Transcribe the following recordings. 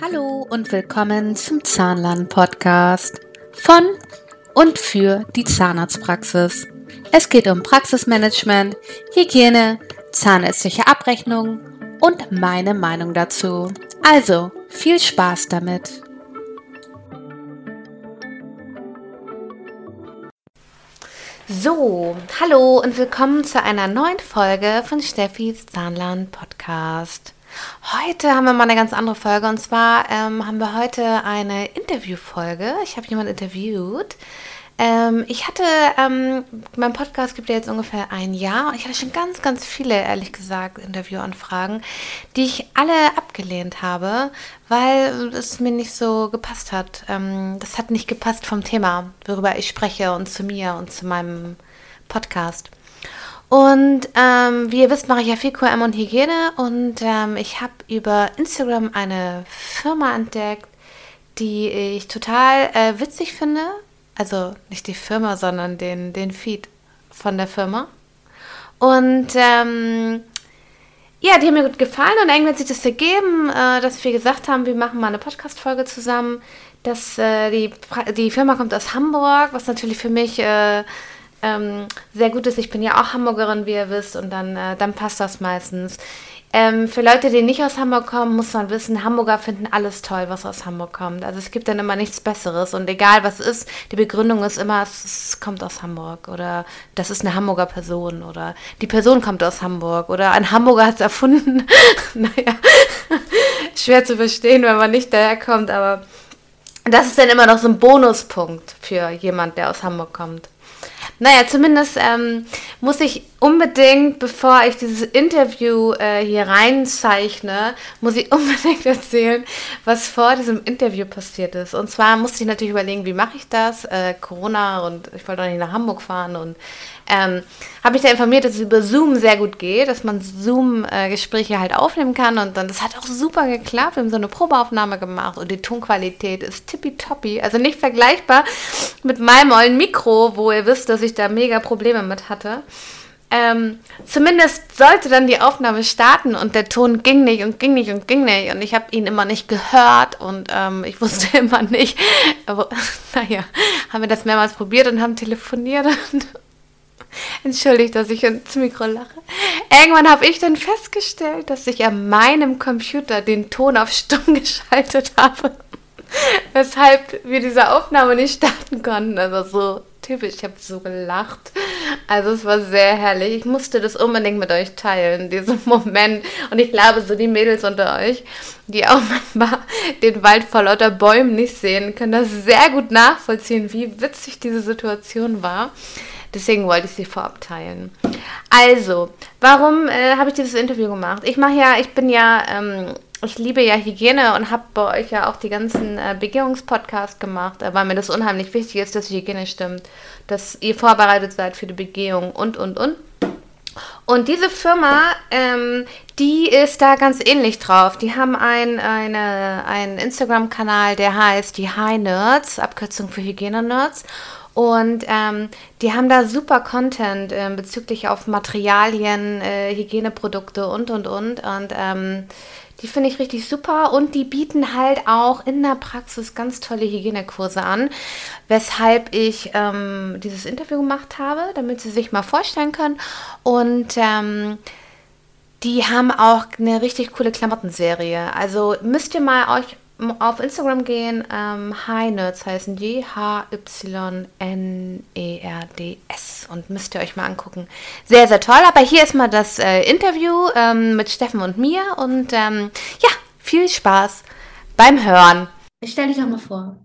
Hallo und willkommen zum Zahnlern-Podcast von und für die Zahnarztpraxis. Es geht um Praxismanagement, Hygiene, zahnärztliche Abrechnung und meine Meinung dazu. Also viel Spaß damit! So, hallo und willkommen zu einer neuen Folge von Steffis Zahnlern Podcast. Heute haben wir mal eine ganz andere Folge und zwar ähm, haben wir heute eine Interviewfolge. Ich habe jemanden interviewt. Ähm, ich hatte, ähm, mein Podcast gibt ja jetzt ungefähr ein Jahr und ich hatte schon ganz, ganz viele, ehrlich gesagt, Interviewanfragen, die ich alle abgelehnt habe, weil es mir nicht so gepasst hat. Ähm, das hat nicht gepasst vom Thema, worüber ich spreche und zu mir und zu meinem Podcast. Und ähm, wie ihr wisst, mache ich ja viel QM und Hygiene und ähm, ich habe über Instagram eine Firma entdeckt, die ich total äh, witzig finde. Also nicht die Firma, sondern den, den Feed von der Firma. Und ähm, ja, die haben mir gut gefallen und irgendwann hat sich das ergeben, äh, dass wir gesagt haben, wir machen mal eine Podcast-Folge zusammen. Dass, äh, die, die Firma kommt aus Hamburg, was natürlich für mich äh, ähm, sehr gut ist. Ich bin ja auch Hamburgerin, wie ihr wisst, und dann, äh, dann passt das meistens. Ähm, für Leute, die nicht aus Hamburg kommen, muss man wissen, Hamburger finden alles toll, was aus Hamburg kommt. Also es gibt dann immer nichts Besseres. Und egal was ist, die Begründung ist immer, es, es kommt aus Hamburg oder das ist eine Hamburger Person oder die Person kommt aus Hamburg oder ein Hamburger hat es erfunden. naja, schwer zu verstehen, wenn man nicht daherkommt, aber das ist dann immer noch so ein Bonuspunkt für jemand, der aus Hamburg kommt. Naja, zumindest ähm, muss ich unbedingt, bevor ich dieses Interview äh, hier reinzeichne, muss ich unbedingt erzählen, was vor diesem Interview passiert ist. Und zwar musste ich natürlich überlegen, wie mache ich das? Äh, Corona und ich wollte auch nicht nach Hamburg fahren und ähm, habe mich da informiert, dass es über Zoom sehr gut geht, dass man Zoom-Gespräche halt aufnehmen kann und dann, das hat auch super geklappt. Wir haben so eine Probeaufnahme gemacht und die Tonqualität ist tippitoppi, also nicht vergleichbar mit meinem ollen Mikro, wo ihr wisst, dass ich da mega Probleme mit hatte. Ähm, zumindest sollte dann die Aufnahme starten und der Ton ging nicht und ging nicht und ging nicht und ich habe ihn immer nicht gehört und ähm, ich wusste immer nicht, aber naja, haben wir das mehrmals probiert und haben telefoniert und Entschuldigt, dass ich ins Mikro lache. Irgendwann habe ich dann festgestellt, dass ich an meinem Computer den Ton auf Stumm geschaltet habe. Weshalb wir diese Aufnahme nicht starten konnten. Also so typisch, ich habe so gelacht. Also es war sehr herrlich. Ich musste das unbedingt mit euch teilen, diesen Moment. Und ich glaube, so die Mädels unter euch, die auch manchmal den Wald vor lauter Bäumen nicht sehen, können das sehr gut nachvollziehen, wie witzig diese Situation war. Deswegen wollte ich sie vorab teilen. Also, warum äh, habe ich dieses Interview gemacht? Ich mache ja, ich bin ja, ähm, ich liebe ja Hygiene und habe bei euch ja auch die ganzen äh, Begehungspodcasts gemacht, äh, weil mir das unheimlich wichtig ist, dass die Hygiene stimmt, dass ihr vorbereitet seid für die Begehung und, und, und. Und diese Firma, ähm, die ist da ganz ähnlich drauf. Die haben ein, eine, einen Instagram-Kanal, der heißt die High Nerds, Abkürzung für Hygiene-Nerds. Und ähm, die haben da super Content äh, bezüglich auf Materialien, äh, Hygieneprodukte und, und, und. Und ähm, die finde ich richtig super. Und die bieten halt auch in der Praxis ganz tolle Hygienekurse an, weshalb ich ähm, dieses Interview gemacht habe, damit Sie sich mal vorstellen können. Und ähm, die haben auch eine richtig coole Klamottenserie. Also müsst ihr mal euch auf Instagram gehen. Ähm, Hi Nerds heißen die. H-Y-N-E-R-D-S. Und müsst ihr euch mal angucken. Sehr, sehr toll. Aber hier ist mal das äh, Interview ähm, mit Steffen und mir. Und ähm, ja, viel Spaß beim Hören. Ich stell dich doch mal vor.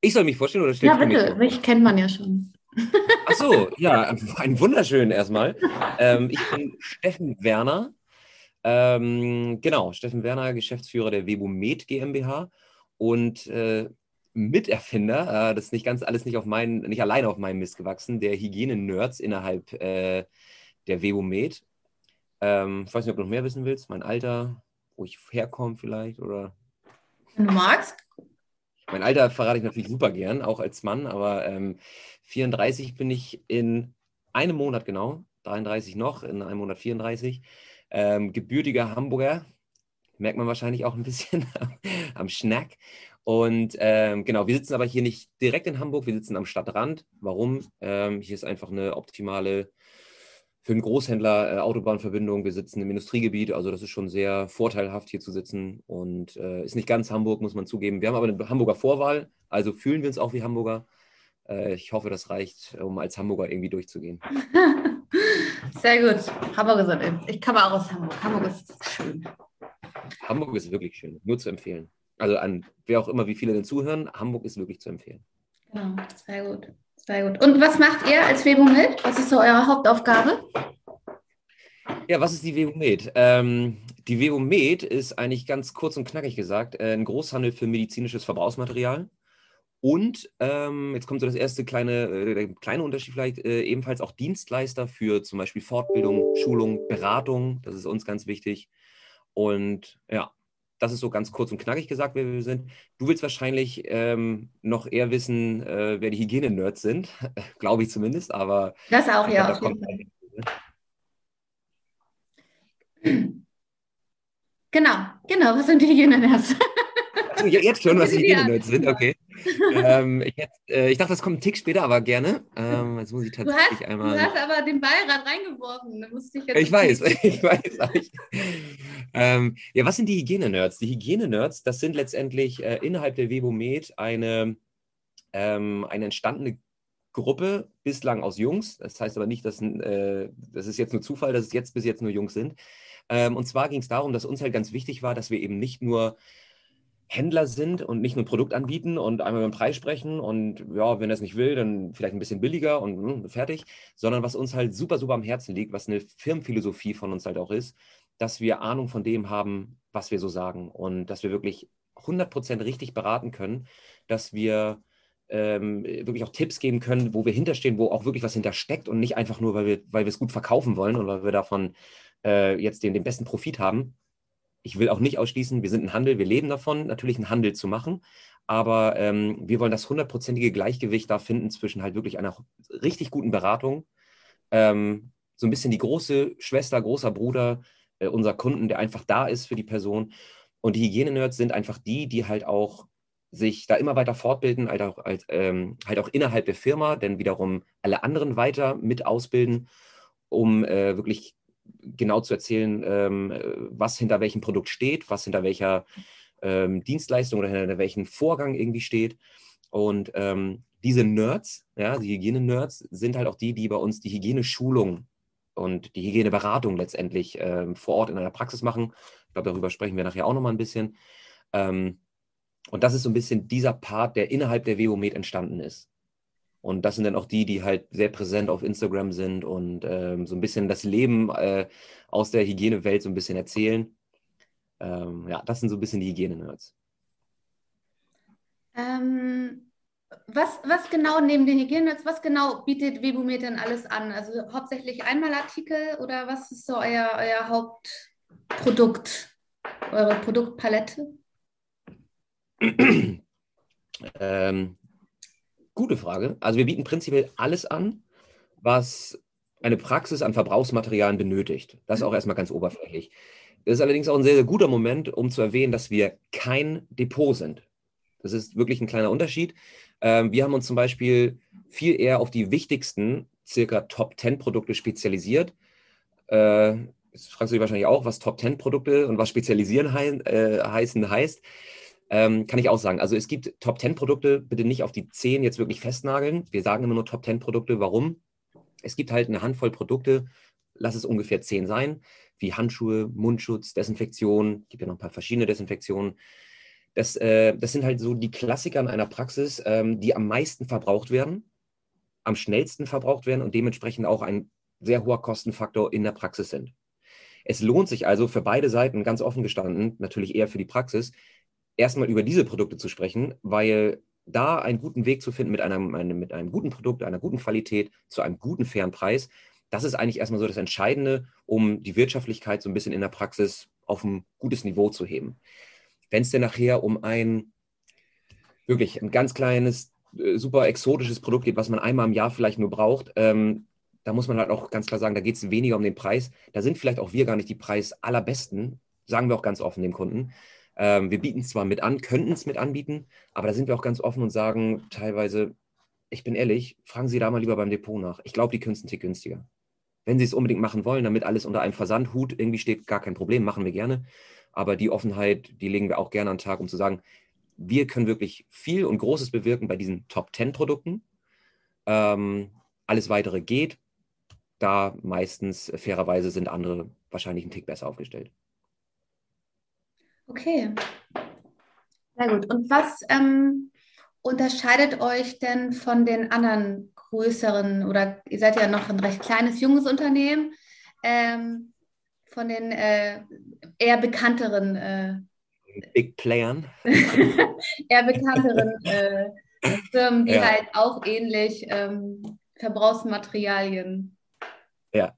Ich soll mich vorstellen oder stellst ja, bitte. du mich, mich kennt man ja schon. Ach so, ja, ein wunderschön erstmal. Ähm, ich bin Steffen Werner. Ähm, genau, Steffen Werner, Geschäftsführer der Webomed GmbH und äh, Miterfinder, äh, das ist nicht ganz alles nicht auf meinen, nicht alleine auf meinem Mist gewachsen, der Hygiene-Nerds innerhalb äh, der Webomed. Ähm, ich weiß nicht, ob du noch mehr wissen willst, mein Alter, wo ich herkomme vielleicht oder. Wenn du magst. Mein Alter verrate ich natürlich super gern, auch als Mann, aber ähm, 34 bin ich in einem Monat genau, 33 noch, in einem Monat 34 ähm, gebürtiger Hamburger, Merkt man wahrscheinlich auch ein bisschen am Schnack. Und ähm, genau, wir sitzen aber hier nicht direkt in Hamburg, wir sitzen am Stadtrand. Warum? Ähm, hier ist einfach eine optimale für einen Großhändler äh, Autobahnverbindung. Wir sitzen im Industriegebiet, also das ist schon sehr vorteilhaft hier zu sitzen und äh, ist nicht ganz Hamburg, muss man zugeben. Wir haben aber eine Hamburger Vorwahl, also fühlen wir uns auch wie Hamburger. Äh, ich hoffe, das reicht, um als Hamburger irgendwie durchzugehen. Sehr gut. Hamburg ist Ich komme auch aus Hamburg. Hamburg ist schön. Hamburg ist wirklich schön, nur zu empfehlen. Also an wer auch immer, wie viele denn zuhören, Hamburg ist wirklich zu empfehlen. Genau, sehr gut. Sehr gut. Und was macht ihr als Webumed? Was ist so eure Hauptaufgabe? Ja, was ist die Webumed? Ähm, die Webumed ist eigentlich ganz kurz und knackig gesagt äh, ein Großhandel für medizinisches Verbrauchsmaterial. Und ähm, jetzt kommt so das erste kleine, äh, kleine Unterschied vielleicht, äh, ebenfalls auch Dienstleister für zum Beispiel Fortbildung, Schulung, Beratung. Das ist uns ganz wichtig. Und ja, das ist so ganz kurz und knackig gesagt, wer wir sind. Du willst wahrscheinlich ähm, noch eher wissen, äh, wer die Hygiene-Nerds sind. Glaube ich zumindest, aber. Das auch, ja. Glaub, das genau, genau. Was sind die Hygiene-Nerds? Also, jetzt schon, was die Hygiene-Nerds sind, okay ähm, ich, hätte, äh, ich, dachte, das kommt ein Tick später, aber gerne. Ähm, jetzt muss ich tatsächlich du hast, einmal. Du hast aber den Beirat reingeworfen. Da musste ich, ich weiß, ich weiß. Ich, ähm, ja, was sind die Hygiene-Nerds? Die Hygiene-Nerds, das sind letztendlich äh, innerhalb der Webomed eine, ähm, eine entstandene Gruppe, bislang aus Jungs. Das heißt aber nicht, dass äh, das ist jetzt nur Zufall, dass es jetzt bis jetzt nur Jungs sind. Ähm, und zwar ging es darum, dass uns halt ganz wichtig war, dass wir eben nicht nur Händler sind und nicht nur ein Produkt anbieten und einmal über den Preis sprechen und ja, wenn er es nicht will, dann vielleicht ein bisschen billiger und mh, hm, fertig, sondern was uns halt super, super am Herzen liegt, was eine Firmenphilosophie von uns halt auch ist, dass wir Ahnung von dem haben, was wir so sagen und dass wir wirklich 100% richtig beraten können, dass wir ähm, wirklich auch Tipps geben können, wo wir hinterstehen, wo auch wirklich was hintersteckt und nicht einfach nur, weil wir, es gut verkaufen wollen und weil wir davon äh, jetzt den, den besten Profit haben, ich will auch nicht ausschließen, wir sind ein Handel, wir leben davon, natürlich einen Handel zu machen. Aber ähm, wir wollen das hundertprozentige Gleichgewicht da finden zwischen halt wirklich einer richtig guten Beratung, ähm, so ein bisschen die große Schwester, großer Bruder äh, unserer Kunden, der einfach da ist für die Person. Und die Hygiene-Nerds sind einfach die, die halt auch sich da immer weiter fortbilden, halt auch, halt, ähm, halt auch innerhalb der Firma, denn wiederum alle anderen weiter mit ausbilden, um äh, wirklich genau zu erzählen, ähm, was hinter welchem Produkt steht, was hinter welcher ähm, Dienstleistung oder hinter welchem Vorgang irgendwie steht. Und ähm, diese Nerds, ja, die Hygiene-Nerds, sind halt auch die, die bei uns die Hygieneschulung und die Hygieneberatung letztendlich ähm, vor Ort in einer Praxis machen. Ich glaube, darüber sprechen wir nachher auch nochmal ein bisschen. Ähm, und das ist so ein bisschen dieser Part, der innerhalb der WOMED entstanden ist. Und das sind dann auch die, die halt sehr präsent auf Instagram sind und ähm, so ein bisschen das Leben äh, aus der Hygienewelt so ein bisschen erzählen. Ähm, ja, das sind so ein bisschen die Hygiene-Nerds. Ähm, was, was genau neben den Hygiene-Nerds, was genau bietet Webumed denn alles an? Also hauptsächlich Einmalartikel oder was ist so euer, euer Hauptprodukt, eure Produktpalette? ähm, Gute Frage. Also wir bieten prinzipiell alles an, was eine Praxis an Verbrauchsmaterialien benötigt. Das ist auch erstmal ganz oberflächlich. Das ist allerdings auch ein sehr, sehr guter Moment, um zu erwähnen, dass wir kein Depot sind. Das ist wirklich ein kleiner Unterschied. Ähm, wir haben uns zum Beispiel viel eher auf die wichtigsten, circa Top 10 Produkte spezialisiert. Äh, jetzt fragst du dich wahrscheinlich auch, was Top 10 Produkte und was spezialisieren äh, heißen heißt. Ähm, kann ich auch sagen. Also es gibt Top 10 Produkte, bitte nicht auf die 10 jetzt wirklich festnageln. Wir sagen immer nur Top 10 Produkte. Warum? Es gibt halt eine Handvoll Produkte, lass es ungefähr 10 sein, wie Handschuhe, Mundschutz, Desinfektion, gibt ja noch ein paar verschiedene Desinfektionen. Das, äh, das sind halt so die Klassiker in einer Praxis, ähm, die am meisten verbraucht werden, am schnellsten verbraucht werden und dementsprechend auch ein sehr hoher Kostenfaktor in der Praxis sind. Es lohnt sich also für beide Seiten, ganz offen gestanden, natürlich eher für die Praxis, erstmal über diese Produkte zu sprechen, weil da einen guten Weg zu finden mit einem, einem, mit einem guten Produkt, einer guten Qualität, zu einem guten, fairen Preis, das ist eigentlich erstmal so das Entscheidende, um die Wirtschaftlichkeit so ein bisschen in der Praxis auf ein gutes Niveau zu heben. Wenn es denn nachher um ein wirklich ein ganz kleines, äh, super exotisches Produkt geht, was man einmal im Jahr vielleicht nur braucht, ähm, da muss man halt auch ganz klar sagen, da geht es weniger um den Preis. Da sind vielleicht auch wir gar nicht die Preis allerbesten, sagen wir auch ganz offen dem Kunden. Ähm, wir bieten es zwar mit an, könnten es mit anbieten, aber da sind wir auch ganz offen und sagen teilweise, ich bin ehrlich, fragen Sie da mal lieber beim Depot nach. Ich glaube, die können es einen Tick günstiger. Wenn Sie es unbedingt machen wollen, damit alles unter einem Versandhut irgendwie steht, gar kein Problem, machen wir gerne. Aber die Offenheit, die legen wir auch gerne an den Tag, um zu sagen, wir können wirklich viel und Großes bewirken bei diesen Top 10 Produkten. Ähm, alles weitere geht. Da meistens fairerweise sind andere wahrscheinlich einen Tick besser aufgestellt. Okay. Sehr gut. Und was ähm, unterscheidet euch denn von den anderen größeren oder ihr seid ja noch ein recht kleines, junges Unternehmen, ähm, von den äh, eher bekannteren äh, Big Playern. eher bekannteren äh, Firmen, die ja. halt auch ähnlich ähm, Verbrauchsmaterialien. Ja.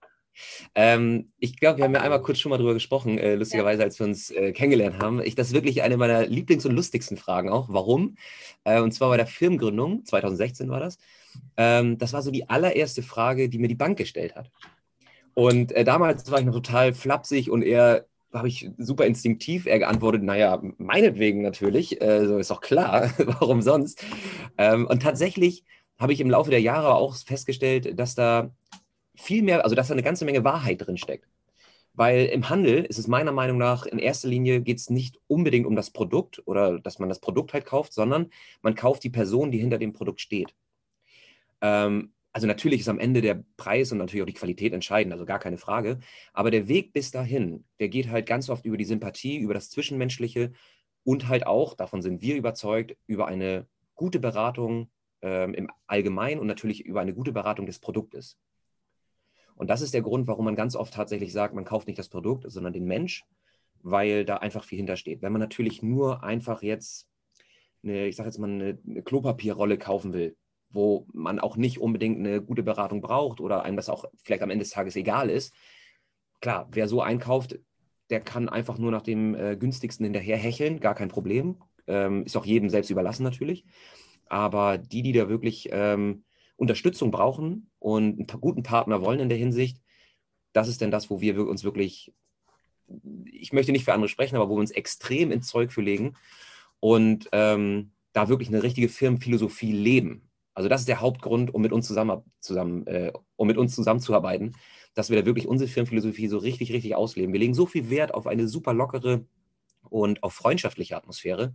Ähm, ich glaube, wir haben ja einmal kurz schon mal drüber gesprochen, äh, lustigerweise, als wir uns äh, kennengelernt haben. Ich, das ist wirklich eine meiner Lieblings- und lustigsten Fragen auch. Warum? Äh, und zwar bei der Firmengründung, 2016 war das. Ähm, das war so die allererste Frage, die mir die Bank gestellt hat. Und äh, damals war ich noch total flapsig und eher habe ich super instinktiv eher geantwortet, naja, meinetwegen natürlich, äh, so ist doch klar, warum sonst. Ähm, und tatsächlich habe ich im Laufe der Jahre auch festgestellt, dass da viel mehr, also dass da eine ganze Menge Wahrheit drin steckt. Weil im Handel ist es meiner Meinung nach in erster Linie geht es nicht unbedingt um das Produkt oder dass man das Produkt halt kauft, sondern man kauft die Person, die hinter dem Produkt steht. Ähm, also natürlich ist am Ende der Preis und natürlich auch die Qualität entscheidend, also gar keine Frage. Aber der Weg bis dahin, der geht halt ganz oft über die Sympathie, über das Zwischenmenschliche und halt auch, davon sind wir überzeugt, über eine gute Beratung ähm, im Allgemeinen und natürlich über eine gute Beratung des Produktes. Und das ist der Grund, warum man ganz oft tatsächlich sagt, man kauft nicht das Produkt, sondern den Mensch, weil da einfach viel hintersteht. Wenn man natürlich nur einfach jetzt eine, ich sage jetzt mal, eine, eine Klopapierrolle kaufen will, wo man auch nicht unbedingt eine gute Beratung braucht oder einem das auch vielleicht am Ende des Tages egal ist. Klar, wer so einkauft, der kann einfach nur nach dem äh, günstigsten hinterher hecheln, gar kein Problem. Ähm, ist auch jedem selbst überlassen natürlich. Aber die, die da wirklich ähm, Unterstützung brauchen und einen guten Partner wollen in der Hinsicht, das ist denn das, wo wir uns wirklich, ich möchte nicht für andere sprechen, aber wo wir uns extrem ins Zeug für legen und ähm, da wirklich eine richtige Firmenphilosophie leben. Also das ist der Hauptgrund, um mit uns zusammen, zusammen äh, um mit uns zusammenzuarbeiten, dass wir da wirklich unsere Firmenphilosophie so richtig, richtig ausleben. Wir legen so viel Wert auf eine super lockere und auf freundschaftliche Atmosphäre.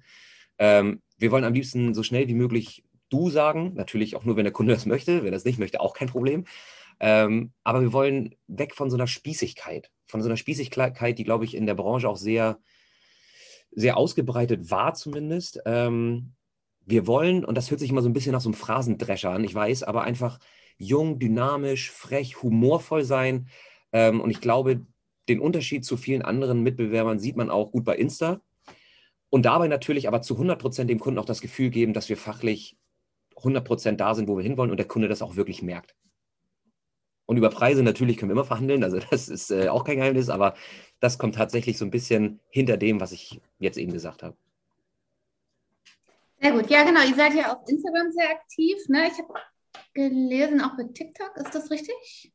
Ähm, wir wollen am liebsten so schnell wie möglich du sagen. Natürlich auch nur, wenn der Kunde das möchte. Wenn er das nicht möchte, auch kein Problem. Ähm, aber wir wollen weg von so einer Spießigkeit. Von so einer Spießigkeit, die, glaube ich, in der Branche auch sehr, sehr ausgebreitet war, zumindest. Ähm, wir wollen, und das hört sich immer so ein bisschen nach so einem Phrasendrescher an, ich weiß, aber einfach jung, dynamisch, frech, humorvoll sein. Ähm, und ich glaube, den Unterschied zu vielen anderen Mitbewerbern sieht man auch gut bei Insta. Und dabei natürlich aber zu 100 Prozent dem Kunden auch das Gefühl geben, dass wir fachlich 100% da sind, wo wir hinwollen und der Kunde das auch wirklich merkt. Und über Preise natürlich können wir immer verhandeln, also das ist äh, auch kein Geheimnis, aber das kommt tatsächlich so ein bisschen hinter dem, was ich jetzt eben gesagt habe. Sehr gut, ja genau, ihr seid ja auf Instagram sehr aktiv, ne? Ich habe gelesen, auch mit TikTok, ist das richtig?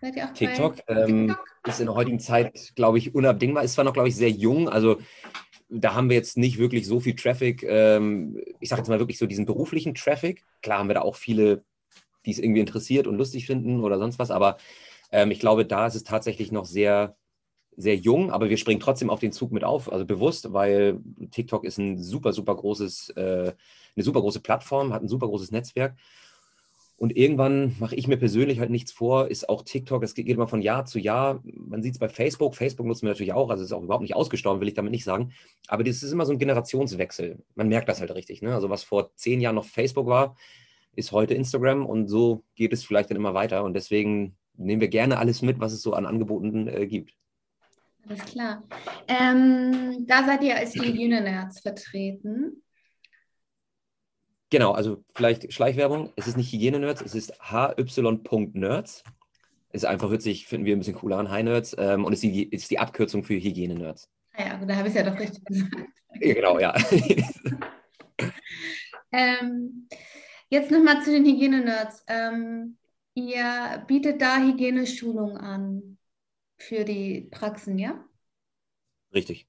Seid ihr auch TikTok, ähm, TikTok? ist in der heutigen Zeit, glaube ich, unabdingbar. Ist zwar noch, glaube ich, sehr jung, also da haben wir jetzt nicht wirklich so viel Traffic. Ähm, ich sage jetzt mal wirklich so diesen beruflichen Traffic. Klar haben wir da auch viele, die es irgendwie interessiert und lustig finden oder sonst was, aber ähm, ich glaube, da ist es tatsächlich noch sehr, sehr jung, aber wir springen trotzdem auf den Zug mit auf, also bewusst, weil TikTok ist ein super, super großes, äh, eine super große Plattform, hat ein super großes Netzwerk und irgendwann mache ich mir persönlich halt nichts vor, ist auch TikTok, es geht immer von Jahr zu Jahr. Man sieht es bei Facebook, Facebook nutzen wir natürlich auch, also ist auch überhaupt nicht ausgestorben, will ich damit nicht sagen. Aber das ist immer so ein Generationswechsel. Man merkt das halt richtig. Ne? Also was vor zehn Jahren noch Facebook war, ist heute Instagram und so geht es vielleicht dann immer weiter. Und deswegen nehmen wir gerne alles mit, was es so an Angeboten äh, gibt. Alles klar. Ähm, da seid ihr als Hygiene-Nerds vertreten. Genau, also vielleicht Schleichwerbung. Es ist nicht Hygiene-Nerds, es ist hy.nerds. Ist einfach witzig, finden wir ein bisschen cooler an, High Nerds. Ähm, und ist die, ist die Abkürzung für Hygiene-Nerds. Ah ja, da habe ich es ja doch richtig gesagt. Ja, genau, ja. ähm, jetzt nochmal zu den Hygiene-Nerds. Ähm, ihr bietet da Hygieneschulung an für die Praxen, ja? Richtig.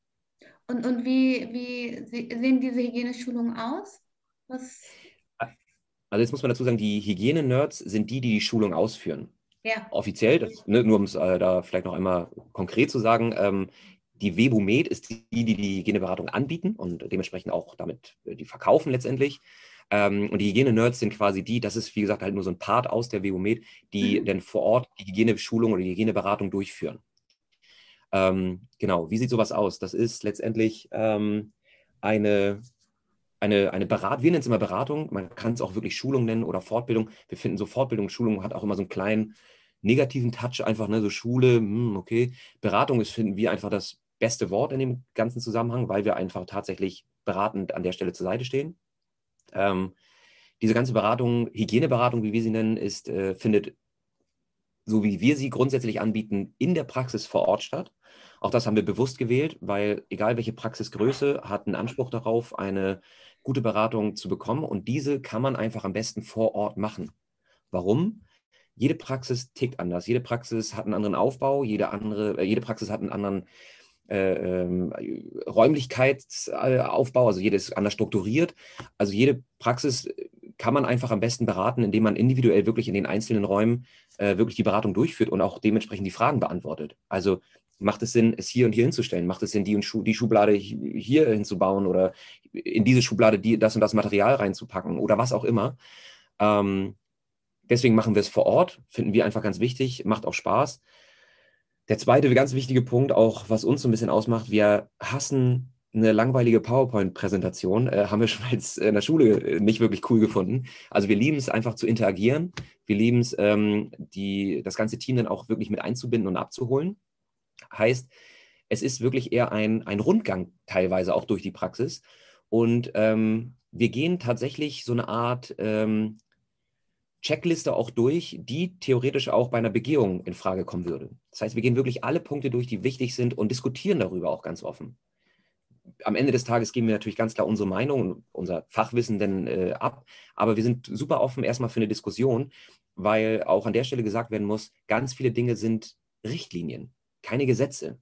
Und, und wie, wie sehen diese Hygieneschulungen aus? Was? Also jetzt muss man dazu sagen, die Hygiene-Nerds sind die, die die Schulung ausführen. Ja. Offiziell, das, ne, nur um es äh, da vielleicht noch einmal konkret zu sagen, ähm, die Webumed ist die, die die Hygieneberatung anbieten und dementsprechend auch damit äh, die verkaufen letztendlich. Ähm, und die Hygiene-Nerds sind quasi die, das ist wie gesagt halt nur so ein Part aus der Webumed, die mhm. dann vor Ort die Hygieneschulung oder die Hygieneberatung durchführen. Ähm, genau, wie sieht sowas aus? Das ist letztendlich ähm, eine, eine, eine Beratung, wir nennen es immer Beratung, man kann es auch wirklich Schulung nennen oder Fortbildung. Wir finden so Fortbildung, Schulung hat auch immer so einen kleinen negativen Touch, einfach, ne, so Schule, hm, okay. Beratung ist, finden wir einfach das beste Wort in dem ganzen Zusammenhang, weil wir einfach tatsächlich beratend an der Stelle zur Seite stehen. Ähm, diese ganze Beratung, Hygieneberatung, wie wir sie nennen, ist, äh, findet, so wie wir sie grundsätzlich anbieten, in der Praxis vor Ort statt. Auch das haben wir bewusst gewählt, weil egal welche Praxisgröße hat einen Anspruch darauf, eine gute Beratung zu bekommen. Und diese kann man einfach am besten vor Ort machen. Warum? Jede Praxis tickt anders. Jede Praxis hat einen anderen Aufbau, jede, andere, äh, jede Praxis hat einen anderen äh, ähm, Räumlichkeitsaufbau, also jede ist anders strukturiert. Also jede Praxis kann man einfach am besten beraten, indem man individuell wirklich in den einzelnen Räumen äh, wirklich die Beratung durchführt und auch dementsprechend die Fragen beantwortet. Also macht es Sinn, es hier und hier hinzustellen? Macht es Sinn, die, und Schu die Schublade hier hinzubauen oder in diese Schublade die, das und das Material reinzupacken oder was auch immer? Ähm, deswegen machen wir es vor Ort, finden wir einfach ganz wichtig, macht auch Spaß. Der zweite ganz wichtige Punkt, auch was uns so ein bisschen ausmacht, wir hassen eine langweilige PowerPoint-Präsentation äh, haben wir schon als in der Schule äh, nicht wirklich cool gefunden. Also wir lieben es einfach zu interagieren. Wir lieben es, ähm, das ganze Team dann auch wirklich mit einzubinden und abzuholen. Heißt, es ist wirklich eher ein, ein Rundgang teilweise auch durch die Praxis. Und ähm, wir gehen tatsächlich so eine Art ähm, Checkliste auch durch, die theoretisch auch bei einer Begehung in Frage kommen würde. Das heißt, wir gehen wirklich alle Punkte durch, die wichtig sind und diskutieren darüber auch ganz offen. Am Ende des Tages geben wir natürlich ganz klar unsere Meinung und unser Fachwissen dann äh, ab, aber wir sind super offen erstmal für eine Diskussion, weil auch an der Stelle gesagt werden muss, ganz viele Dinge sind Richtlinien keine Gesetze.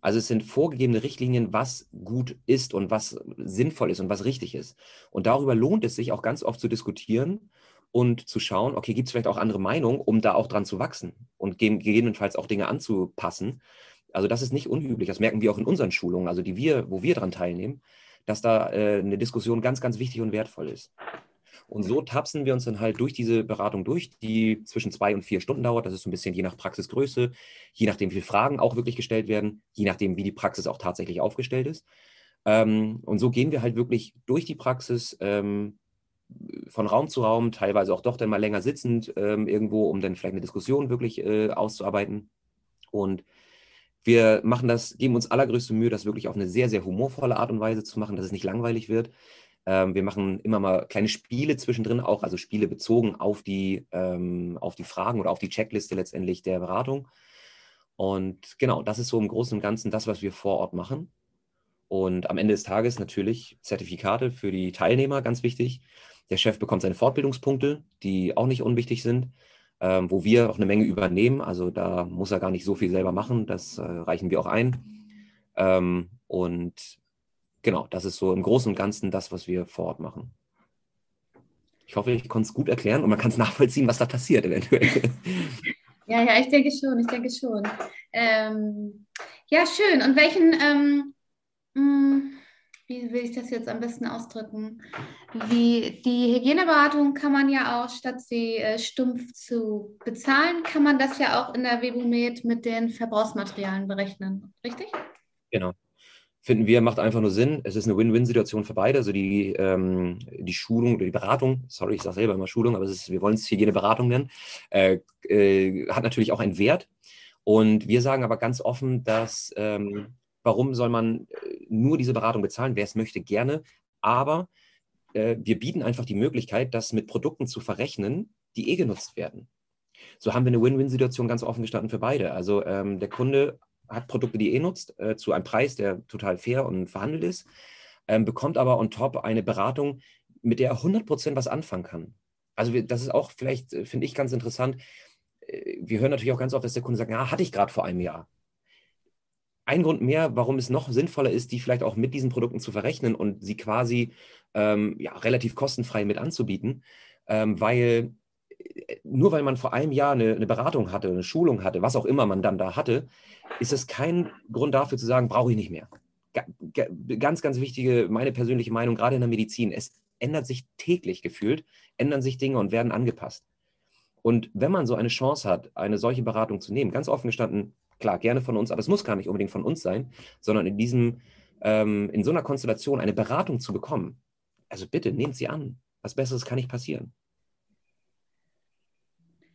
Also es sind vorgegebene Richtlinien, was gut ist und was sinnvoll ist und was richtig ist. Und darüber lohnt es sich auch ganz oft zu diskutieren und zu schauen, okay, gibt es vielleicht auch andere Meinungen, um da auch dran zu wachsen und gegebenenfalls auch Dinge anzupassen. Also das ist nicht unüblich. Das merken wir auch in unseren Schulungen, also die wir, wo wir daran teilnehmen, dass da äh, eine Diskussion ganz, ganz wichtig und wertvoll ist. Und so tapsen wir uns dann halt durch diese Beratung durch, die zwischen zwei und vier Stunden dauert. Das ist so ein bisschen je nach Praxisgröße, je nachdem, wie viele Fragen auch wirklich gestellt werden, je nachdem, wie die Praxis auch tatsächlich aufgestellt ist. Ähm, und so gehen wir halt wirklich durch die Praxis ähm, von Raum zu Raum, teilweise auch doch dann mal länger sitzend ähm, irgendwo, um dann vielleicht eine Diskussion wirklich äh, auszuarbeiten. Und wir machen das, geben uns allergrößte Mühe, das wirklich auf eine sehr, sehr humorvolle Art und Weise zu machen, dass es nicht langweilig wird. Ähm, wir machen immer mal kleine Spiele zwischendrin auch, also Spiele bezogen auf die, ähm, auf die Fragen oder auf die Checkliste letztendlich der Beratung. Und genau, das ist so im Großen und Ganzen das, was wir vor Ort machen. Und am Ende des Tages natürlich Zertifikate für die Teilnehmer, ganz wichtig. Der Chef bekommt seine Fortbildungspunkte, die auch nicht unwichtig sind, ähm, wo wir auch eine Menge übernehmen. Also da muss er gar nicht so viel selber machen, das äh, reichen wir auch ein. Ähm, und genau, das ist so im Großen und Ganzen das, was wir vor Ort machen. Ich hoffe, ich konnte es gut erklären und man kann es nachvollziehen, was da passiert eventuell. Ja, ja, ich denke schon, ich denke schon. Ähm, ja, schön. Und welchen, ähm, hm, wie will ich das jetzt am besten ausdrücken? Wie die Hygieneberatung kann man ja auch, statt sie äh, stumpf zu bezahlen, kann man das ja auch in der Webumed mit den Verbrauchsmaterialien berechnen, richtig? Genau finden wir, macht einfach nur Sinn. Es ist eine Win-Win-Situation für beide. Also die, ähm, die Schulung oder die Beratung, sorry, ich sage selber immer Schulung, aber ist, wir wollen es Hygieneberatung nennen, äh, äh, hat natürlich auch einen Wert. Und wir sagen aber ganz offen, dass ähm, warum soll man äh, nur diese Beratung bezahlen? Wer es möchte, gerne. Aber äh, wir bieten einfach die Möglichkeit, das mit Produkten zu verrechnen, die eh genutzt werden. So haben wir eine Win-Win-Situation ganz offen gestanden für beide. Also ähm, der Kunde hat Produkte, die er eh nutzt, äh, zu einem Preis, der total fair und verhandelt ist, ähm, bekommt aber on top eine Beratung, mit der er 100% was anfangen kann. Also wir, das ist auch vielleicht, äh, finde ich, ganz interessant. Äh, wir hören natürlich auch ganz oft, dass der Kunde sagt, ja, hatte ich gerade vor einem Jahr. ein Grund mehr, warum es noch sinnvoller ist, die vielleicht auch mit diesen Produkten zu verrechnen und sie quasi ähm, ja, relativ kostenfrei mit anzubieten, ähm, weil nur weil man vor einem Jahr eine, eine, Beratung hatte, eine Schulung hatte, was auch immer man dann da hatte, ist es kein Grund dafür zu sagen, brauche ich nicht mehr. Ganz, ganz wichtige, meine persönliche Meinung, gerade in der Medizin, es ändert sich täglich gefühlt, ändern sich Dinge und werden angepasst. Und wenn man so eine Chance hat, eine solche Beratung zu nehmen, ganz offen gestanden, klar, gerne von uns, aber es muss gar nicht unbedingt von uns sein, sondern in diesem, ähm, in so einer Konstellation eine Beratung zu bekommen, also bitte nehmt sie an. Was Besseres kann nicht passieren.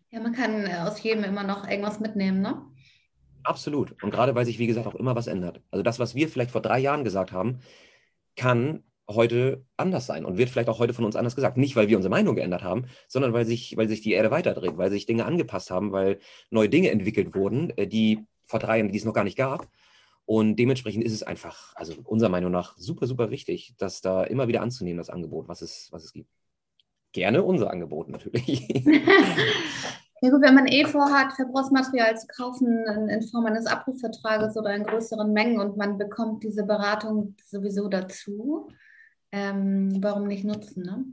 Ja, man kann äh, aus jedem immer noch irgendwas mitnehmen, ne? Absolut. Und gerade weil sich, wie gesagt, auch immer was ändert. Also das, was wir vielleicht vor drei Jahren gesagt haben, kann heute anders sein und wird vielleicht auch heute von uns anders gesagt. Nicht, weil wir unsere Meinung geändert haben, sondern weil sich, weil sich die Erde weiterdreht, weil sich Dinge angepasst haben, weil neue Dinge entwickelt wurden, äh, die vor drei Jahren, die es noch gar nicht gab. Und dementsprechend ist es einfach, also unserer Meinung nach, super, super wichtig, das da immer wieder anzunehmen, das Angebot, was es, was es gibt. Gerne unser Angebot natürlich. Ja gut, wenn man eh vorhat, Verbrauchsmaterial zu kaufen in, in, Form eines Abrufvertrages oder in größeren Mengen und man bekommt diese Beratung sowieso dazu, ähm, warum nicht nutzen, ne?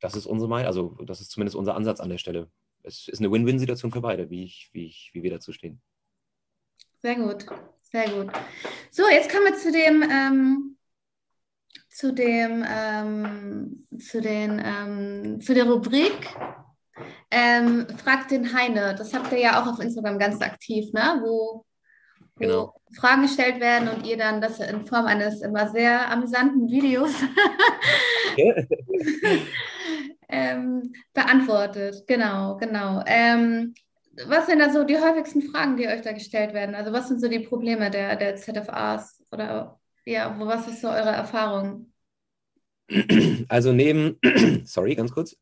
Das ist unsere Meinung, also das ist zumindest unser Ansatz an der Stelle. Es ist eine Win-Win-Situation für beide, wie, ich, wie, ich, wie wir dazu stehen. Sehr gut, sehr gut. So, jetzt kommen wir zu dem, ähm, zu dem, ähm, zu den, ähm, zu der Rubrik ähm, Fragt den Heine. Das habt ihr ja auch auf Instagram ganz aktiv, ne? Wo, wo genau. Fragen gestellt werden und ihr dann das in Form eines immer sehr amüsanten Videos ähm, beantwortet. Genau, genau. Ähm, was sind da so die häufigsten Fragen, die euch da gestellt werden? Also was sind so die Probleme der, der ZFAs oder ja, wo, was ist so eure Erfahrung? Also neben, sorry, ganz kurz,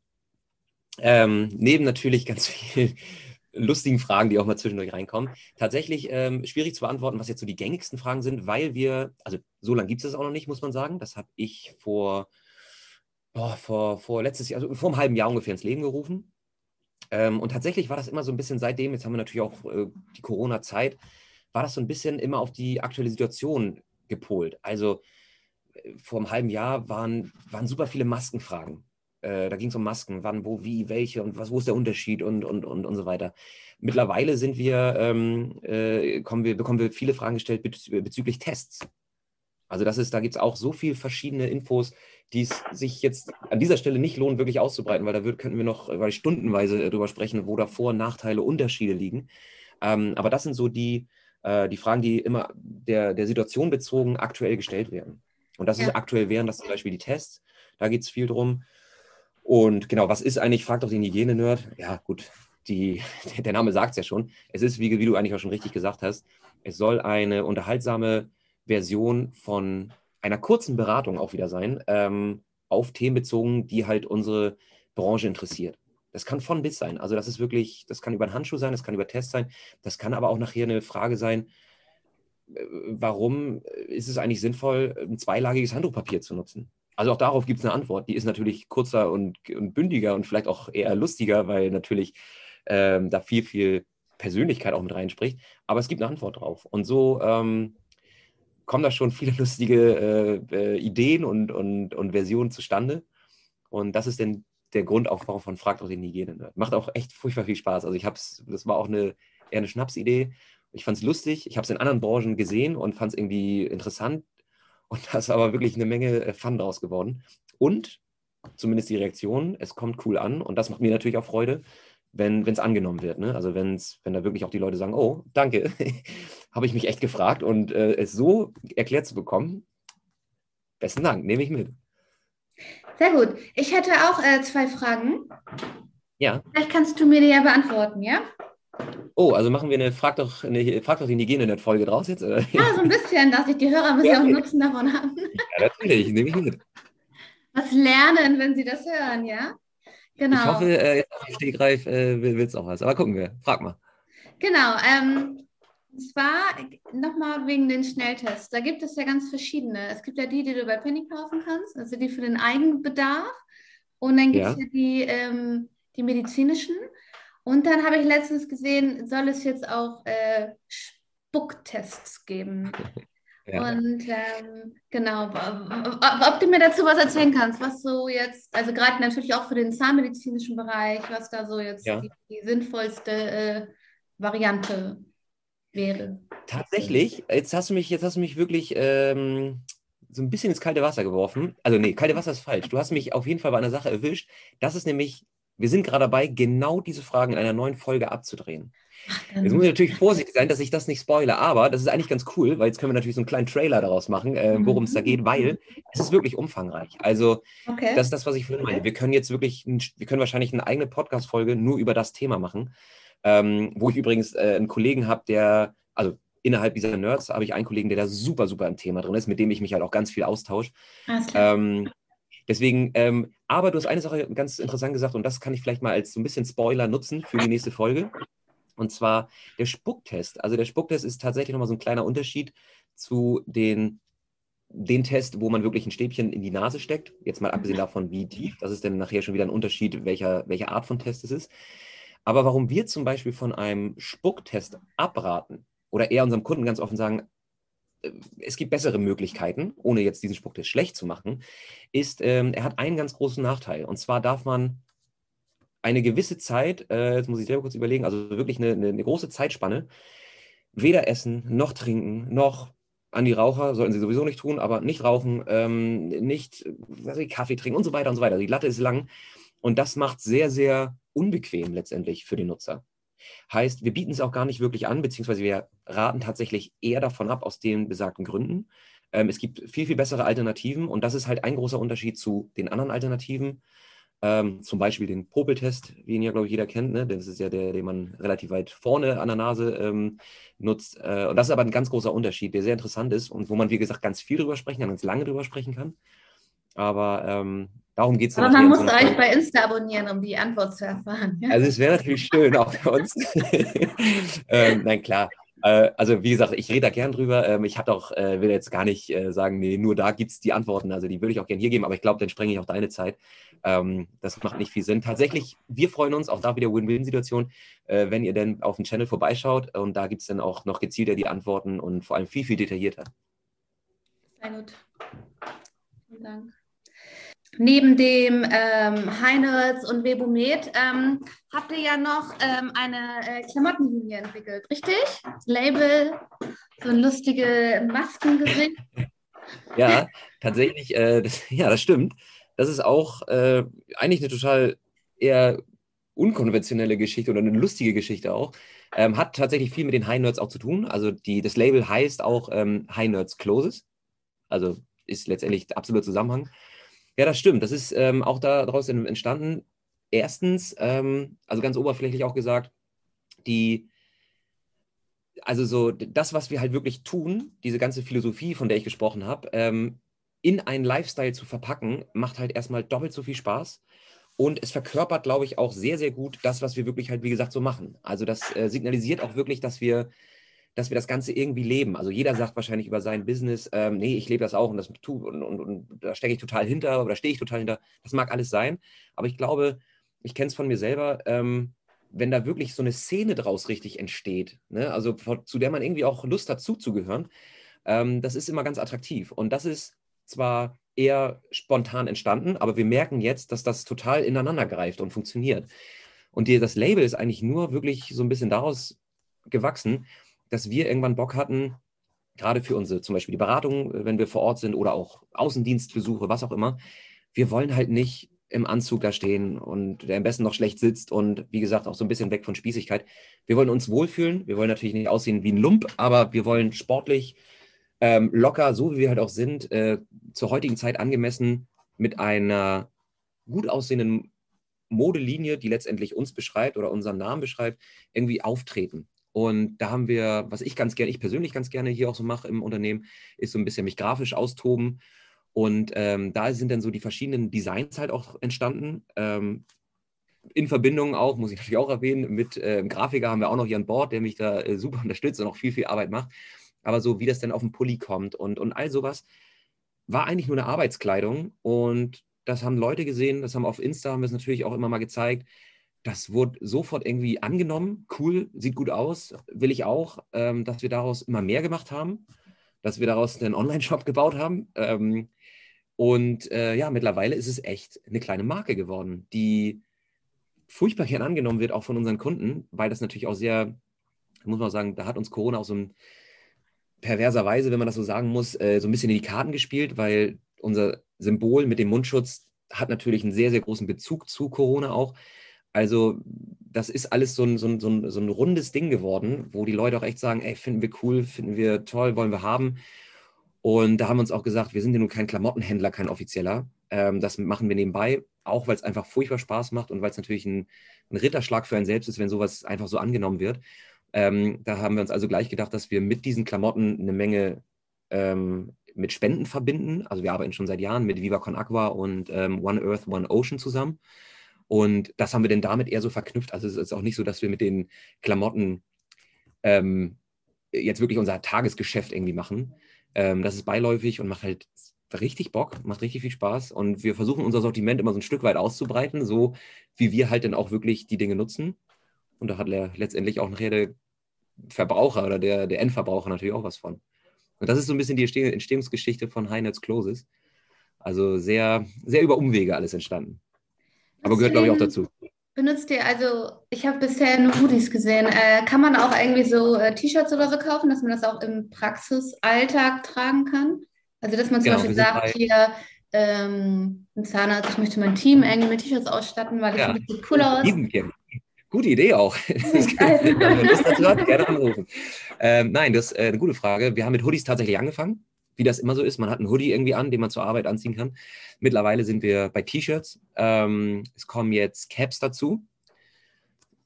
ähm, neben natürlich ganz vielen lustigen Fragen, die auch mal zwischendurch reinkommen, tatsächlich ähm, schwierig zu beantworten, was jetzt so die gängigsten Fragen sind, weil wir, also so lange gibt es das auch noch nicht, muss man sagen. Das habe ich vor, oh, vor, vor letztes Jahr, also vor einem halben Jahr ungefähr ins Leben gerufen. Ähm, und tatsächlich war das immer so ein bisschen seitdem, jetzt haben wir natürlich auch äh, die Corona-Zeit, war das so ein bisschen immer auf die aktuelle Situation gepolt. Also äh, vor einem halben Jahr waren, waren super viele Maskenfragen. Äh, da ging es um Masken, wann, wo, wie, welche und was, wo ist der Unterschied und, und, und, und so weiter. Mittlerweile sind wir, ähm, äh, kommen wir, bekommen wir viele Fragen gestellt bezü bezüglich Tests. Also das ist, da gibt es auch so viele verschiedene Infos, die es sich jetzt an dieser Stelle nicht lohnt, wirklich auszubreiten, weil da wird, könnten wir noch weil stundenweise äh, drüber sprechen, wo da Vor- und Nachteile, Unterschiede liegen. Ähm, aber das sind so die, äh, die Fragen, die immer der, der Situation bezogen aktuell gestellt werden. Und das ja. ist aktuell wären das zum Beispiel die Tests. Da geht es viel drum. Und genau, was ist eigentlich, fragt doch den Hygiene-Nerd. Ja, gut, die, der Name sagt es ja schon. Es ist, wie, wie du eigentlich auch schon richtig gesagt hast, es soll eine unterhaltsame Version von einer kurzen Beratung auch wieder sein, ähm, auf Themen bezogen, die halt unsere Branche interessiert. Das kann von bis sein. Also das ist wirklich, das kann über einen Handschuh sein, das kann über Tests sein, das kann aber auch nachher eine Frage sein, äh, warum ist es eigentlich sinnvoll, ein zweilagiges Handtuchpapier zu nutzen? Also auch darauf gibt es eine Antwort. Die ist natürlich kurzer und, und, bündiger und vielleicht auch eher lustiger, weil natürlich ähm, da viel, viel Persönlichkeit auch mit reinspricht. Aber es gibt eine Antwort drauf. Und so ähm, kommen da schon viele lustige äh, äh, Ideen und, und, und Versionen zustande. Und das ist denn der Grundaufbau von Fragt auch den Hygiene. Macht auch echt furchtbar viel Spaß. Also ich habe es, das war auch eine, eher eine Schnapsidee. Ich fand es lustig. Ich habe es in anderen Branchen gesehen und fand es irgendwie interessant. Und da ist aber wirklich eine Menge äh, Fun draus geworden. Und zumindest die Reaktion, es kommt cool an. Und das macht mir natürlich auch Freude, wenn es angenommen wird. Ne? Also wenn's, wenn da wirklich auch die Leute sagen, oh, danke, habe ich mich echt gefragt. Und äh, es so erklärt zu bekommen, besten Dank, nehme ich mit. Sehr gut. Ich hätte auch äh, zwei Fragen. Ja. Vielleicht kannst du mir die ja beantworten, ja? Oh, also machen wir eine Frag doch, eine, Frag doch den Hygiene-Folge draus jetzt? Ja, so ein bisschen, dass ich die Hörer ein bisschen auch Nutzen davon haben. Ja, natürlich, nehme ich mit. Was lernen, wenn sie das hören, ja? Genau. Ich hoffe, äh, jetzt auf Stegreif äh, will es auch was. Aber gucken wir, frag mal. Genau. Ähm, und zwar nochmal wegen den Schnelltests. Da gibt es ja ganz verschiedene. Es gibt ja die, die du bei Penny kaufen kannst, also die für den Eigenbedarf. Und dann gibt es ja. ja, die, ähm, die medizinischen. Und dann habe ich letztens gesehen, soll es jetzt auch äh, Spucktests geben. Ja. Und ähm, genau, ob du mir dazu was erzählen kannst, was so jetzt, also gerade natürlich auch für den zahnmedizinischen Bereich, was da so jetzt ja. die, die, sinnvollste äh, Variante wäre. Tatsächlich, jetzt hast du mich, jetzt hast du mich wirklich ähm, so ein bisschen ins kalte Wasser geworfen. Also nee, kalte Wasser ist falsch. Du hast mich auf jeden Fall bei einer Sache erwischt. Das ist nämlich, wir sind gerade dabei, genau diese Fragen in einer neuen Folge abzudrehen. Jetzt muss ich natürlich vorsichtig sein, dass ich das nicht spoile, aber das ist eigentlich ganz cool, weil jetzt können wir natürlich so einen kleinen Trailer daraus machen, äh, worum es da geht, weil es ist wirklich umfangreich. Also okay. das ist das, was ich vorhin meine. Wir können jetzt wirklich, wir können wahrscheinlich eine eigene Podcast-Folge nur über das Thema machen, ähm, wo ich übrigens äh, einen Kollegen habe, der, also innerhalb dieser Nerds habe ich einen Kollegen, der da super, super im Thema drin ist, mit dem ich mich halt auch ganz viel austausche. Ähm, deswegen, ähm, aber du hast eine Sache ganz interessant gesagt und das kann ich vielleicht mal als so ein bisschen Spoiler nutzen für die nächste Folge. Und zwar der Spucktest. Also der Spucktest ist tatsächlich nochmal so ein kleiner Unterschied zu den, den Test, wo man wirklich ein Stäbchen in die Nase steckt. Jetzt mal abgesehen davon, wie tief. Das ist dann nachher schon wieder ein Unterschied, welcher, welche Art von Test es ist. Aber warum wir zum Beispiel von einem Spucktest abraten oder eher unserem Kunden ganz offen sagen, äh, es gibt bessere Möglichkeiten, ohne jetzt diesen Spucktest schlecht zu machen, ist, ähm, er hat einen ganz großen Nachteil. Und zwar darf man eine gewisse Zeit, äh, jetzt muss ich selber kurz überlegen, also wirklich eine, eine, eine, große Zeitspanne, weder essen, noch trinken, noch an die Raucher, sollten sie sowieso nicht tun, aber nicht rauchen, ähm, nicht also Kaffee trinken und so weiter und so weiter. Die Latte ist lang und das macht sehr, sehr unbequem letztendlich für den Nutzer. Heißt, wir bieten es auch gar nicht wirklich an, beziehungsweise wir raten tatsächlich eher davon ab, aus den besagten Gründen. Ähm, es gibt viel, viel bessere Alternativen und das ist halt ein großer Unterschied zu den anderen Alternativen. Ähm, zum Beispiel den Popeltest, wie ihn ja, glaube ich, jeder kennt. Ne? Das ist ja der, den man relativ weit vorne an der Nase ähm, nutzt. Äh, und das ist aber ein ganz großer Unterschied, der sehr interessant ist und wo man, wie gesagt, ganz viel drüber sprechen kann, ganz lange drüber sprechen kann. Aber ähm, darum geht es. Aber man muss so euch bei Insta abonnieren, um die Antwort zu erfahren. Ja? Also es wäre natürlich schön, auch für uns. ähm, nein, klar. Äh, also wie gesagt, ich rede da gern drüber. Ähm, ich habe auch, äh, will jetzt gar nicht äh, sagen, nee, nur da gibt es die Antworten. Also die würde ich auch gern hier geben, aber ich glaube, dann sprenge ich auch deine Zeit. Ähm, das macht nicht viel Sinn. Tatsächlich, wir freuen uns, auch da wieder Win-Win-Situation, wenn ihr denn auf dem Channel vorbeischaut und da gibt es dann auch noch gezielter die Antworten und vor allem viel, viel detaillierter. Sehr gut. Vielen Dank. Neben dem ähm, Heinertz und Webomet ähm, habt ihr ja noch ähm, eine äh, Klamottenlinie entwickelt, richtig? Label, so ein lustige Maskengesicht. ja, tatsächlich, äh, das, ja, das stimmt. Das ist auch äh, eigentlich eine total eher unkonventionelle Geschichte oder eine lustige Geschichte auch. Ähm, hat tatsächlich viel mit den High Nerds auch zu tun. Also die, das Label heißt auch ähm, High Nerds Closes. Also ist letztendlich der absolute Zusammenhang. Ja, das stimmt. Das ist ähm, auch daraus entstanden. Erstens, ähm, also ganz oberflächlich auch gesagt, die, also so das, was wir halt wirklich tun, diese ganze Philosophie, von der ich gesprochen habe, ähm, in einen Lifestyle zu verpacken, macht halt erstmal doppelt so viel Spaß. Und es verkörpert, glaube ich, auch sehr, sehr gut das, was wir wirklich halt, wie gesagt, so machen. Also das äh, signalisiert auch wirklich, dass wir dass wir das Ganze irgendwie leben. Also jeder sagt wahrscheinlich über sein Business, ähm, nee, ich lebe das auch und das tue und, und, und da stecke ich total hinter oder stehe ich total hinter. Das mag alles sein, aber ich glaube, ich kenne es von mir selber, ähm, wenn da wirklich so eine Szene draus richtig entsteht, ne? also zu der man irgendwie auch Lust hat zuzugehören, ähm, das ist immer ganz attraktiv. Und das ist zwar eher spontan entstanden, aber wir merken jetzt, dass das total ineinander greift und funktioniert. Und die, das Label ist eigentlich nur wirklich so ein bisschen daraus gewachsen, dass wir irgendwann Bock hatten, gerade für unsere, zum Beispiel die Beratung, äh, wenn wir vor Ort sind oder auch Außendienstbesuche, was auch immer, wir wollen halt nicht im Anzug da stehen und der am besten noch schlecht sitzt und wie gesagt auch so ein bisschen weg von Spießigkeit. Wir wollen uns wohlfühlen, wir wollen natürlich nicht aussehen wie ein Lump, aber wir wollen sportlich, ähm, locker, so wie wir halt auch sind, äh, zur heutigen Zeit angemessen mit einer gut aussehenden Modelinie, die letztendlich uns beschreibt oder unseren Namen beschreibt, irgendwie auftreten. Und da haben wir, was ich ganz gerne, ich persönlich ganz gerne hier auch so mache im Unternehmen, ist so ein bisschen mich grafisch austoben. Und ähm, da sind dann so die verschiedenen Designs halt auch entstanden. Ähm, in Verbindung auch, muss ich natürlich auch erwähnen, mit äh, Grafiker haben wir auch noch hier an Bord, der mich da äh, super unterstützt und auch viel, viel Arbeit macht. Aber so wie das dann auf den Pulli kommt und, und all sowas, war eigentlich nur eine Arbeitskleidung. Und das haben Leute gesehen, das haben auf Insta, haben wir es natürlich auch immer mal gezeigt das wurde sofort irgendwie angenommen. Cool, sieht gut aus, will ich auch, ähm, dass wir daraus immer mehr gemacht haben, dass wir daraus einen Online-Shop gebaut haben. Ähm, und äh, ja, mittlerweile ist es echt eine kleine Marke geworden, die furchtbar gern angenommen wird, auch von unseren Kunden, weil das natürlich auch sehr, muss man sagen, da hat uns Corona auch so ein perverserweise, wenn man das so sagen muss, äh, so ein bisschen in die Karten gespielt, weil unser Symbol mit dem Mundschutz hat natürlich einen sehr, sehr großen Bezug zu Corona auch. Also das ist alles so ein, so, ein, so, ein, so ein rundes Ding geworden, wo die Leute auch echt sagen, ey, finden wir cool, finden wir toll, wollen wir haben. Und da haben wir uns auch gesagt, wir sind ja nun kein Klamottenhändler, kein offizieller. Ähm, das machen wir nebenbei, auch weil es einfach furchtbar Spaß macht und weil es natürlich ein, ein, Ritterschlag für einen selbst ist, wenn sowas einfach so angenommen wird. Ähm, da haben wir uns also gleich gedacht, dass wir mit diesen Klamotten eine Menge ähm, mit Spenden verbinden. Also wir arbeiten schon seit Jahren mit Viva Con Aqua und ähm, One Earth, One Ocean zusammen. Und das haben wir denn damit eher so verknüpft. Also es ist auch nicht so, dass wir mit den Klamotten ähm, jetzt wirklich unser Tagesgeschäft irgendwie machen. Ähm, das ist beiläufig und macht halt richtig Bock, macht richtig viel Spaß. Und wir versuchen unser Sortiment immer so ein Stück weit auszubreiten, so wie wir halt dann auch wirklich die Dinge nutzen. Und da hat letztendlich auch nachher der Verbraucher oder der, der Endverbraucher natürlich auch was von. Und das ist so ein bisschen die Entstehungsgeschichte von Heinz Closes. Also sehr, sehr über Umwege alles entstanden. Aber gehört, glaube ich, auch dazu. Benutzt ihr, also ich habe bisher nur Hoodies gesehen. Äh, kann man auch irgendwie so äh, T-Shirts oder so kaufen, dass man das auch im Praxisalltag tragen kann? Also dass man zum genau, Beispiel sagt, hier ähm, ein Zahnarzt, ich möchte mein Team irgendwie mit T-Shirts ausstatten, weil das ja. sieht cool aus. Gute Idee auch. Wenn man Lust dazu hat, gerne anrufen. Ähm, nein, das ist äh, eine gute Frage. Wir haben mit Hoodies tatsächlich angefangen, wie das immer so ist. Man hat einen Hoodie irgendwie an, den man zur Arbeit anziehen kann. Mittlerweile sind wir bei T-Shirts. Ähm, es kommen jetzt Caps dazu.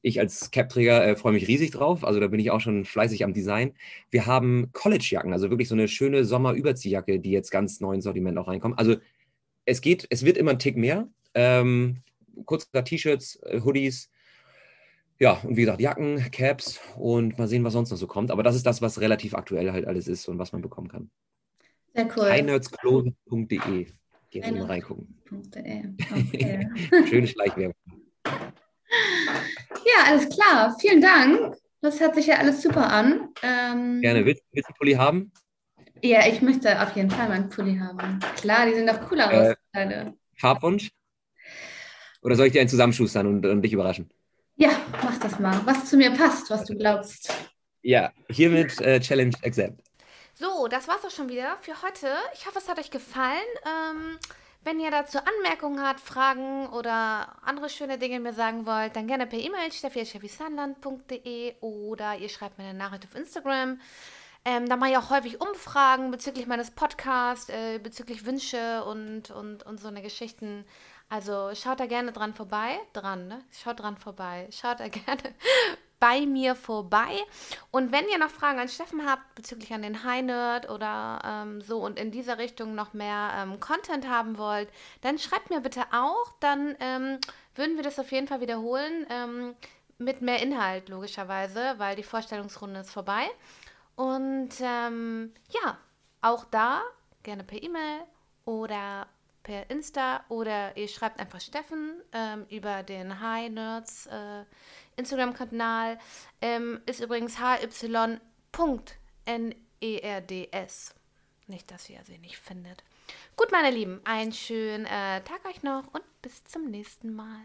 Ich als Cap-Träger äh, freue mich riesig drauf. Also da bin ich auch schon fleißig am Design. Wir haben College-Jacken, also wirklich so eine schöne Sommer-Überziehjacke, die jetzt ganz neu ins Sortiment auch reinkommen. Also es geht, es wird immer ein Tick mehr. Ähm, kurz T-Shirts, äh, Hoodies, ja, und wie gesagt, Jacken, Caps und mal sehen, was sonst noch so kommt. Aber das ist das, was relativ aktuell halt alles ist und was man bekommen kann. Sehr cool. Heinertsklosen.de. Gerne mal reingucken. Okay. Schöne Schleichwerbung. Ja, alles klar. Vielen Dank. Das hört sich ja alles super an. Ähm, Gerne. Willst, willst du Pulli haben? Ja, ich möchte auf jeden Fall meinen Pulli haben. Klar, die sehen doch cool aus. Äh, Farbwunsch? Oder soll ich dir einen zusammenschustern und, und dich überraschen? Ja, mach das mal. Was zu mir passt, was du glaubst. Ja, hiermit äh, Challenge Accept. So, das war's auch schon wieder für heute. Ich hoffe, es hat euch gefallen. Ähm, wenn ihr dazu Anmerkungen habt, Fragen oder andere schöne Dinge mir sagen wollt, dann gerne per E-Mail steffi.steffisanland.de oder ihr schreibt mir eine Nachricht auf Instagram. Ähm, da mache ich auch häufig Umfragen bezüglich meines Podcasts, äh, bezüglich Wünsche und, und, und so eine Geschichten. Also schaut da gerne dran vorbei. Dran, ne? Schaut dran vorbei. Schaut da gerne bei mir vorbei. Und wenn ihr noch Fragen an Steffen habt bezüglich an den High Nerd oder ähm, so und in dieser Richtung noch mehr ähm, Content haben wollt, dann schreibt mir bitte auch. Dann ähm, würden wir das auf jeden Fall wiederholen. Ähm, mit mehr Inhalt, logischerweise, weil die Vorstellungsrunde ist vorbei. Und ähm, ja, auch da gerne per E-Mail oder per Insta oder ihr schreibt einfach Steffen ähm, über den Hi Nerds äh, Instagram-Kanal. Ähm, ist übrigens hy.nerds. Nicht, dass ihr sie nicht findet. Gut, meine Lieben, einen schönen äh, Tag euch noch und bis zum nächsten Mal.